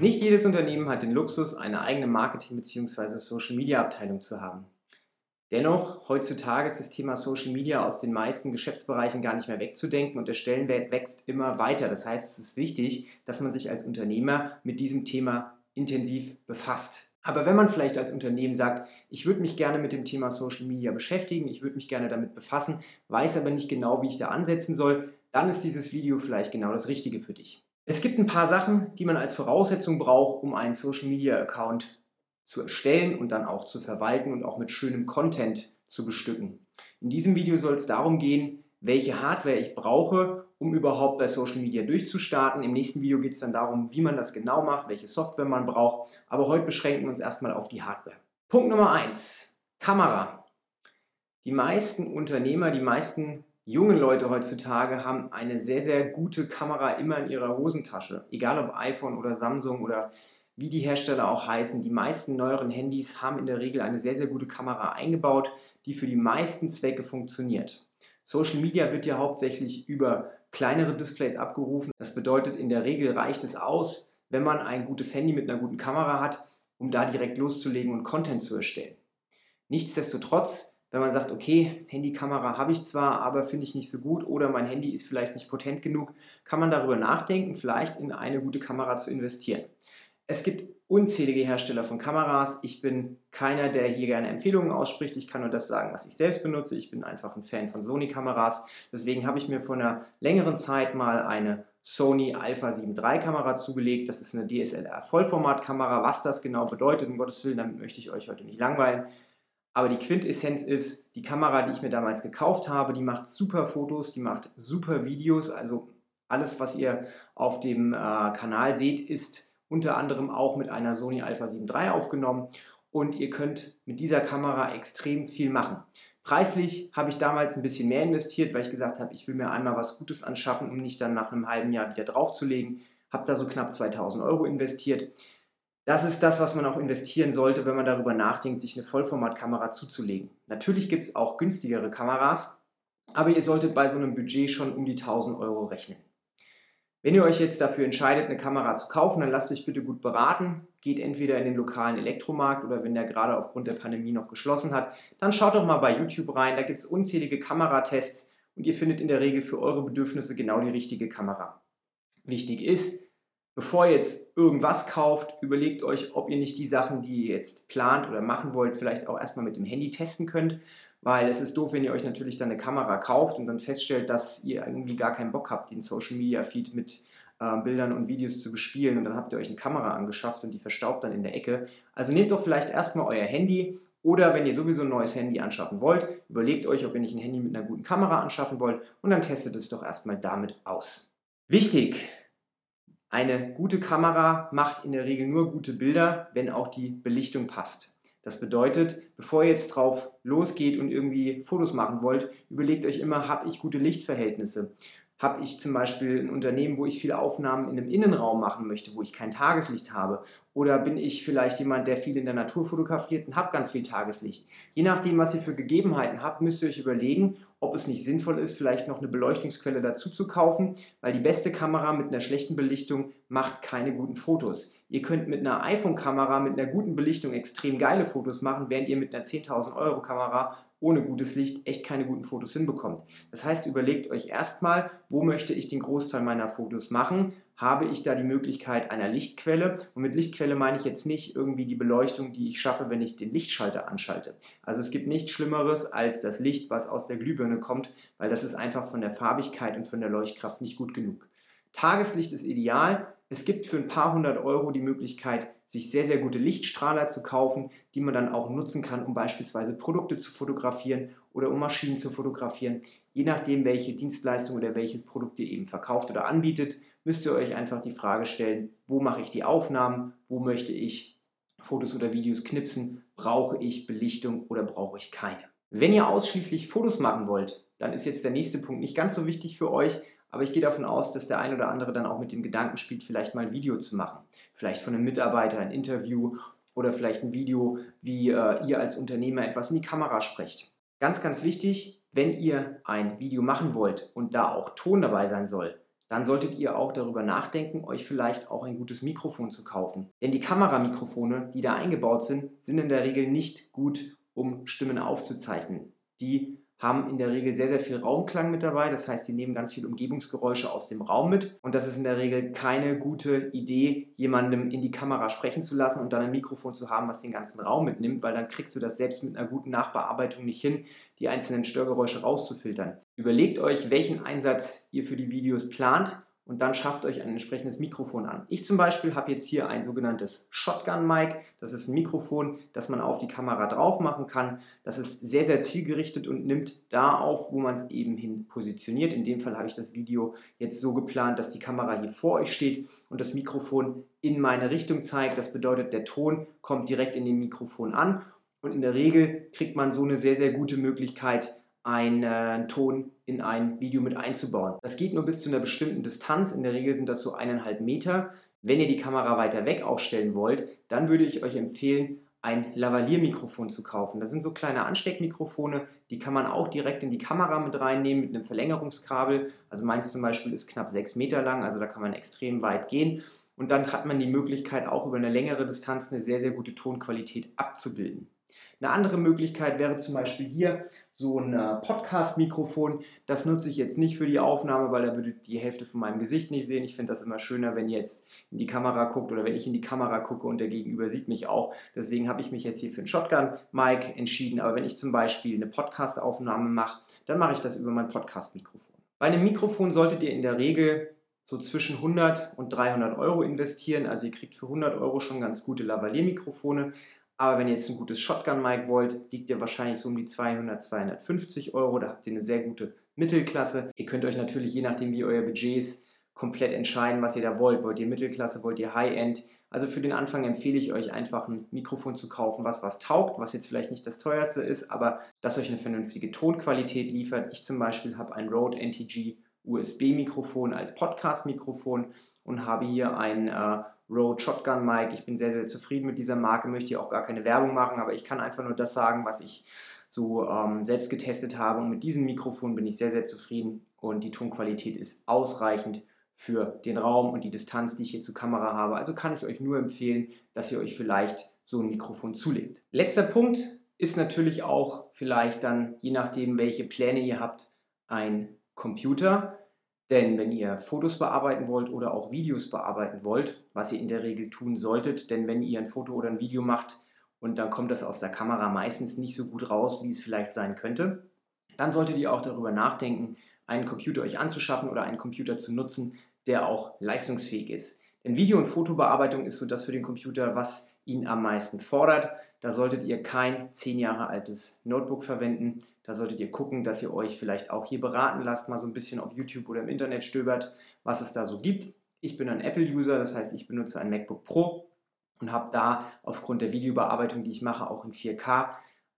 Nicht jedes Unternehmen hat den Luxus, eine eigene Marketing- bzw. Social-Media-Abteilung zu haben. Dennoch, heutzutage ist das Thema Social Media aus den meisten Geschäftsbereichen gar nicht mehr wegzudenken und der Stellenwert wächst immer weiter. Das heißt, es ist wichtig, dass man sich als Unternehmer mit diesem Thema intensiv befasst. Aber wenn man vielleicht als Unternehmen sagt, ich würde mich gerne mit dem Thema Social Media beschäftigen, ich würde mich gerne damit befassen, weiß aber nicht genau, wie ich da ansetzen soll, dann ist dieses Video vielleicht genau das Richtige für dich. Es gibt ein paar Sachen, die man als Voraussetzung braucht, um einen Social Media Account zu erstellen und dann auch zu verwalten und auch mit schönem Content zu bestücken. In diesem Video soll es darum gehen, welche Hardware ich brauche, um überhaupt bei Social Media durchzustarten. Im nächsten Video geht es dann darum, wie man das genau macht, welche Software man braucht. Aber heute beschränken wir uns erstmal auf die Hardware. Punkt Nummer 1. Kamera. Die meisten Unternehmer, die meisten jungen Leute heutzutage haben eine sehr, sehr gute Kamera immer in ihrer Hosentasche. Egal ob iPhone oder Samsung oder wie die Hersteller auch heißen, die meisten neueren Handys haben in der Regel eine sehr, sehr gute Kamera eingebaut, die für die meisten Zwecke funktioniert. Social Media wird ja hauptsächlich über kleinere Displays abgerufen. Das bedeutet, in der Regel reicht es aus, wenn man ein gutes Handy mit einer guten Kamera hat, um da direkt loszulegen und Content zu erstellen. Nichtsdestotrotz, wenn man sagt, okay, Handykamera habe ich zwar, aber finde ich nicht so gut oder mein Handy ist vielleicht nicht potent genug, kann man darüber nachdenken, vielleicht in eine gute Kamera zu investieren. Es gibt unzählige Hersteller von Kameras. Ich bin keiner, der hier gerne Empfehlungen ausspricht. Ich kann nur das sagen, was ich selbst benutze. Ich bin einfach ein Fan von Sony-Kameras. Deswegen habe ich mir vor einer längeren Zeit mal eine Sony Alpha 7 III Kamera zugelegt. Das ist eine DSLR Vollformatkamera. Was das genau bedeutet, um Gottes Willen, damit möchte ich euch heute nicht langweilen. Aber die Quintessenz ist, die Kamera, die ich mir damals gekauft habe, die macht super Fotos, die macht super Videos. Also alles, was ihr auf dem äh, Kanal seht, ist unter anderem auch mit einer Sony Alpha 7 III aufgenommen und ihr könnt mit dieser Kamera extrem viel machen. Preislich habe ich damals ein bisschen mehr investiert, weil ich gesagt habe, ich will mir einmal was Gutes anschaffen, um nicht dann nach einem halben Jahr wieder draufzulegen. Habe da so knapp 2000 Euro investiert. Das ist das, was man auch investieren sollte, wenn man darüber nachdenkt, sich eine Vollformatkamera zuzulegen. Natürlich gibt es auch günstigere Kameras, aber ihr solltet bei so einem Budget schon um die 1000 Euro rechnen. Wenn ihr euch jetzt dafür entscheidet, eine Kamera zu kaufen, dann lasst euch bitte gut beraten. Geht entweder in den lokalen Elektromarkt oder wenn der gerade aufgrund der Pandemie noch geschlossen hat, dann schaut doch mal bei YouTube rein. Da gibt es unzählige Kameratests und ihr findet in der Regel für eure Bedürfnisse genau die richtige Kamera. Wichtig ist, bevor ihr jetzt irgendwas kauft, überlegt euch, ob ihr nicht die Sachen, die ihr jetzt plant oder machen wollt, vielleicht auch erstmal mit dem Handy testen könnt weil es ist doof, wenn ihr euch natürlich dann eine Kamera kauft und dann feststellt, dass ihr irgendwie gar keinen Bock habt, den Social Media Feed mit äh, Bildern und Videos zu bespielen und dann habt ihr euch eine Kamera angeschafft und die verstaubt dann in der Ecke. Also nehmt doch vielleicht erstmal euer Handy oder wenn ihr sowieso ein neues Handy anschaffen wollt, überlegt euch, ob ihr nicht ein Handy mit einer guten Kamera anschaffen wollt und dann testet es doch erstmal damit aus. Wichtig, eine gute Kamera macht in der Regel nur gute Bilder, wenn auch die Belichtung passt. Das bedeutet, bevor ihr jetzt drauf losgeht und irgendwie Fotos machen wollt, überlegt euch immer, habe ich gute Lichtverhältnisse? Habe ich zum Beispiel ein Unternehmen, wo ich viele Aufnahmen in einem Innenraum machen möchte, wo ich kein Tageslicht habe? Oder bin ich vielleicht jemand, der viel in der Natur fotografiert und habe ganz viel Tageslicht? Je nachdem, was ihr für Gegebenheiten habt, müsst ihr euch überlegen, ob es nicht sinnvoll ist, vielleicht noch eine Beleuchtungsquelle dazu zu kaufen, weil die beste Kamera mit einer schlechten Belichtung macht keine guten Fotos. Ihr könnt mit einer iPhone-Kamera mit einer guten Belichtung extrem geile Fotos machen, während ihr mit einer 10.000 Euro Kamera ohne gutes Licht echt keine guten Fotos hinbekommt. Das heißt, überlegt euch erstmal, wo möchte ich den Großteil meiner Fotos machen? Habe ich da die Möglichkeit einer Lichtquelle? Und mit Lichtquelle meine ich jetzt nicht irgendwie die Beleuchtung, die ich schaffe, wenn ich den Lichtschalter anschalte. Also es gibt nichts Schlimmeres als das Licht, was aus der Glühbirne kommt, weil das ist einfach von der Farbigkeit und von der Leuchtkraft nicht gut genug. Tageslicht ist ideal. Es gibt für ein paar hundert Euro die Möglichkeit, sich sehr, sehr gute Lichtstrahler zu kaufen, die man dann auch nutzen kann, um beispielsweise Produkte zu fotografieren oder um Maschinen zu fotografieren. Je nachdem, welche Dienstleistung oder welches Produkt ihr eben verkauft oder anbietet, müsst ihr euch einfach die Frage stellen, wo mache ich die Aufnahmen, wo möchte ich Fotos oder Videos knipsen, brauche ich Belichtung oder brauche ich keine. Wenn ihr ausschließlich Fotos machen wollt, dann ist jetzt der nächste Punkt nicht ganz so wichtig für euch, aber ich gehe davon aus, dass der ein oder andere dann auch mit dem Gedanken spielt, vielleicht mal ein Video zu machen. Vielleicht von einem Mitarbeiter ein Interview oder vielleicht ein Video, wie äh, ihr als Unternehmer etwas in die Kamera sprecht. Ganz, ganz wichtig, wenn ihr ein Video machen wollt und da auch Ton dabei sein soll, dann solltet ihr auch darüber nachdenken, euch vielleicht auch ein gutes Mikrofon zu kaufen. Denn die Kameramikrofone, die da eingebaut sind, sind in der Regel nicht gut, um Stimmen aufzuzeichnen. Die haben in der Regel sehr, sehr viel Raumklang mit dabei. Das heißt, die nehmen ganz viel Umgebungsgeräusche aus dem Raum mit. Und das ist in der Regel keine gute Idee, jemandem in die Kamera sprechen zu lassen und dann ein Mikrofon zu haben, was den ganzen Raum mitnimmt, weil dann kriegst du das selbst mit einer guten Nachbearbeitung nicht hin, die einzelnen Störgeräusche rauszufiltern. Überlegt euch, welchen Einsatz ihr für die Videos plant und dann schafft euch ein entsprechendes Mikrofon an. Ich zum Beispiel habe jetzt hier ein sogenanntes Shotgun-Mic. Das ist ein Mikrofon, das man auf die Kamera drauf machen kann. Das ist sehr, sehr zielgerichtet und nimmt da auf, wo man es eben hin positioniert. In dem Fall habe ich das Video jetzt so geplant, dass die Kamera hier vor euch steht und das Mikrofon in meine Richtung zeigt. Das bedeutet, der Ton kommt direkt in dem Mikrofon an. Und in der Regel kriegt man so eine sehr, sehr gute Möglichkeit, einen äh, Ton in ein Video mit einzubauen. Das geht nur bis zu einer bestimmten Distanz. In der Regel sind das so eineinhalb Meter. Wenn ihr die Kamera weiter weg aufstellen wollt, dann würde ich euch empfehlen, ein Lavalier-Mikrofon zu kaufen. Das sind so kleine Ansteckmikrofone, die kann man auch direkt in die Kamera mit reinnehmen mit einem Verlängerungskabel. Also meins zum Beispiel ist knapp sechs Meter lang, also da kann man extrem weit gehen. Und dann hat man die Möglichkeit, auch über eine längere Distanz eine sehr, sehr gute Tonqualität abzubilden. Eine andere Möglichkeit wäre zum Beispiel hier so ein äh, Podcast-Mikrofon. Das nutze ich jetzt nicht für die Aufnahme, weil da würdet die Hälfte von meinem Gesicht nicht sehen. Ich finde das immer schöner, wenn ihr jetzt in die Kamera guckt oder wenn ich in die Kamera gucke und der Gegenüber sieht mich auch. Deswegen habe ich mich jetzt hier für ein Shotgun-Mic entschieden. Aber wenn ich zum Beispiel eine Podcast-Aufnahme mache, dann mache ich das über mein Podcast-Mikrofon. Bei einem Mikrofon solltet ihr in der Regel so zwischen 100 und 300 Euro investieren. Also ihr kriegt für 100 Euro schon ganz gute Lavalier-Mikrofone. Aber wenn ihr jetzt ein gutes Shotgun-Mic wollt, liegt ihr wahrscheinlich so um die 200, 250 Euro. Da habt ihr eine sehr gute Mittelklasse. Ihr könnt euch natürlich, je nachdem wie euer Budget ist, komplett entscheiden, was ihr da wollt. Wollt ihr Mittelklasse, wollt ihr High-End? Also für den Anfang empfehle ich euch einfach ein Mikrofon zu kaufen, was was taugt, was jetzt vielleicht nicht das teuerste ist, aber das euch eine vernünftige Tonqualität liefert. Ich zum Beispiel habe ein Rode NTG USB-Mikrofon als Podcast-Mikrofon und habe hier ein äh, Rode Shotgun Mic. Ich bin sehr, sehr zufrieden mit dieser Marke, möchte hier auch gar keine Werbung machen, aber ich kann einfach nur das sagen, was ich so ähm, selbst getestet habe. Und mit diesem Mikrofon bin ich sehr, sehr zufrieden und die Tonqualität ist ausreichend für den Raum und die Distanz, die ich hier zur Kamera habe. Also kann ich euch nur empfehlen, dass ihr euch vielleicht so ein Mikrofon zulegt. Letzter Punkt ist natürlich auch vielleicht dann, je nachdem, welche Pläne ihr habt, ein Computer. Denn wenn ihr Fotos bearbeiten wollt oder auch Videos bearbeiten wollt, was ihr in der Regel tun solltet, denn wenn ihr ein Foto oder ein Video macht und dann kommt das aus der Kamera meistens nicht so gut raus, wie es vielleicht sein könnte, dann solltet ihr auch darüber nachdenken, einen Computer euch anzuschaffen oder einen Computer zu nutzen, der auch leistungsfähig ist. Denn Video- und Fotobearbeitung ist so das für den Computer, was ihn am meisten fordert. Da solltet ihr kein zehn Jahre altes Notebook verwenden. Da solltet ihr gucken, dass ihr euch vielleicht auch hier beraten lasst, mal so ein bisschen auf YouTube oder im Internet stöbert, was es da so gibt. Ich bin ein Apple-User, das heißt, ich benutze ein MacBook Pro und habe da aufgrund der Videobearbeitung, die ich mache, auch in 4K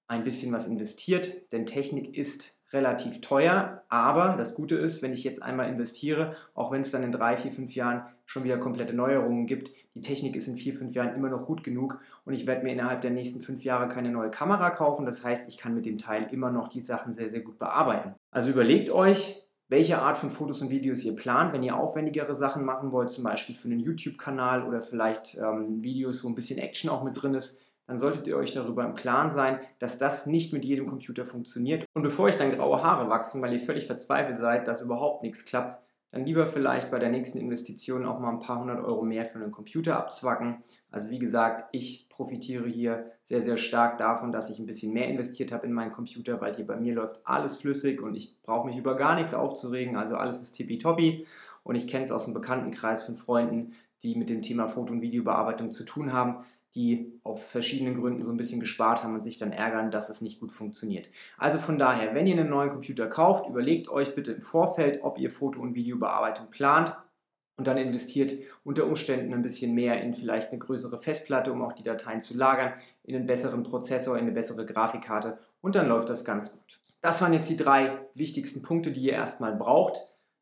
ein bisschen was investiert, denn Technik ist relativ teuer, aber das Gute ist, wenn ich jetzt einmal investiere, auch wenn es dann in drei, vier, fünf Jahren schon wieder komplette Neuerungen gibt, die Technik ist in vier, fünf Jahren immer noch gut genug und ich werde mir innerhalb der nächsten fünf Jahre keine neue Kamera kaufen. Das heißt, ich kann mit dem Teil immer noch die Sachen sehr, sehr gut bearbeiten. Also überlegt euch, welche Art von Fotos und Videos ihr plant, wenn ihr aufwendigere Sachen machen wollt, zum Beispiel für einen YouTube-Kanal oder vielleicht ähm, Videos, wo ein bisschen Action auch mit drin ist dann solltet ihr euch darüber im Klaren sein, dass das nicht mit jedem Computer funktioniert. Und bevor euch dann graue Haare wachsen, weil ihr völlig verzweifelt seid, dass überhaupt nichts klappt, dann lieber vielleicht bei der nächsten Investition auch mal ein paar hundert Euro mehr für einen Computer abzwacken. Also wie gesagt, ich profitiere hier sehr, sehr stark davon, dass ich ein bisschen mehr investiert habe in meinen Computer, weil hier bei mir läuft alles flüssig und ich brauche mich über gar nichts aufzuregen. Also alles ist tippitoppi und ich kenne es aus dem Bekanntenkreis von Freunden, die mit dem Thema Foto- und Videobearbeitung zu tun haben die auf verschiedenen Gründen so ein bisschen gespart haben und sich dann ärgern, dass es nicht gut funktioniert. Also von daher, wenn ihr einen neuen Computer kauft, überlegt euch bitte im Vorfeld, ob ihr Foto- und Videobearbeitung plant und dann investiert unter Umständen ein bisschen mehr in vielleicht eine größere Festplatte, um auch die Dateien zu lagern, in einen besseren Prozessor, in eine bessere Grafikkarte und dann läuft das ganz gut. Das waren jetzt die drei wichtigsten Punkte, die ihr erstmal braucht.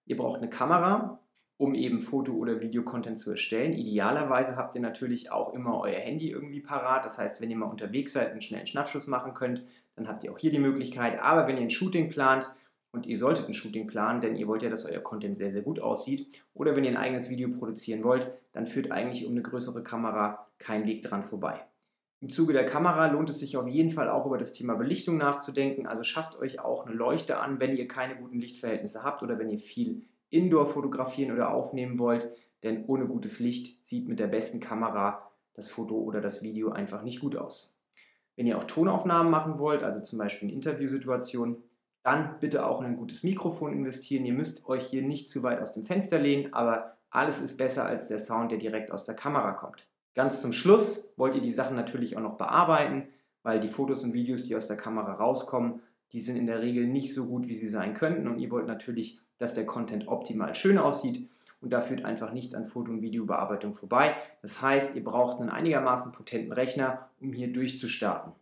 Ihr braucht eine Kamera, um eben Foto- oder Videocontent zu erstellen. Idealerweise habt ihr natürlich auch immer euer Handy irgendwie parat. Das heißt, wenn ihr mal unterwegs seid und einen schnellen Schnappschuss machen könnt, dann habt ihr auch hier die Möglichkeit. Aber wenn ihr ein Shooting plant, und ihr solltet ein Shooting planen, denn ihr wollt ja, dass euer Content sehr, sehr gut aussieht. Oder wenn ihr ein eigenes Video produzieren wollt, dann führt eigentlich um eine größere Kamera kein Weg dran vorbei. Im Zuge der Kamera lohnt es sich auf jeden Fall auch über das Thema Belichtung nachzudenken. Also schafft euch auch eine Leuchte an, wenn ihr keine guten Lichtverhältnisse habt oder wenn ihr viel Indoor fotografieren oder aufnehmen wollt. Denn ohne gutes Licht sieht mit der besten Kamera das Foto oder das Video einfach nicht gut aus. Wenn ihr auch Tonaufnahmen machen wollt, also zum Beispiel in Interviewsituationen, dann bitte auch in ein gutes Mikrofon investieren. Ihr müsst euch hier nicht zu weit aus dem Fenster lehnen, aber alles ist besser als der Sound, der direkt aus der Kamera kommt. Ganz zum Schluss wollt ihr die Sachen natürlich auch noch bearbeiten, weil die Fotos und Videos, die aus der Kamera rauskommen, die sind in der Regel nicht so gut, wie sie sein könnten und ihr wollt natürlich, dass der Content optimal schön aussieht und da führt einfach nichts an Foto- und Videobearbeitung vorbei. Das heißt, ihr braucht einen einigermaßen potenten Rechner, um hier durchzustarten.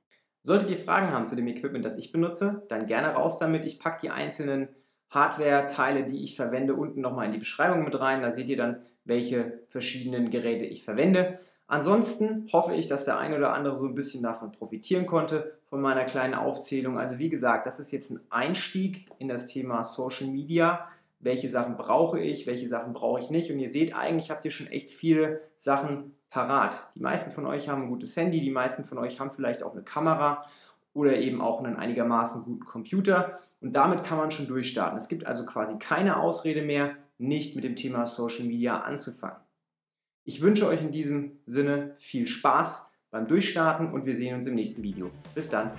Solltet ihr Fragen haben zu dem Equipment, das ich benutze, dann gerne raus damit. Ich packe die einzelnen Hardware-Teile, die ich verwende, unten nochmal in die Beschreibung mit rein. Da seht ihr dann, welche verschiedenen Geräte ich verwende. Ansonsten hoffe ich, dass der eine oder andere so ein bisschen davon profitieren konnte, von meiner kleinen Aufzählung. Also wie gesagt, das ist jetzt ein Einstieg in das Thema Social Media. Welche Sachen brauche ich, welche Sachen brauche ich nicht. Und ihr seht, eigentlich habt ihr schon echt viele Sachen parat. Die meisten von euch haben ein gutes Handy, die meisten von euch haben vielleicht auch eine Kamera oder eben auch einen einigermaßen guten Computer und damit kann man schon durchstarten. Es gibt also quasi keine Ausrede mehr, nicht mit dem Thema Social Media anzufangen. Ich wünsche euch in diesem Sinne viel Spaß beim Durchstarten und wir sehen uns im nächsten Video. Bis dann.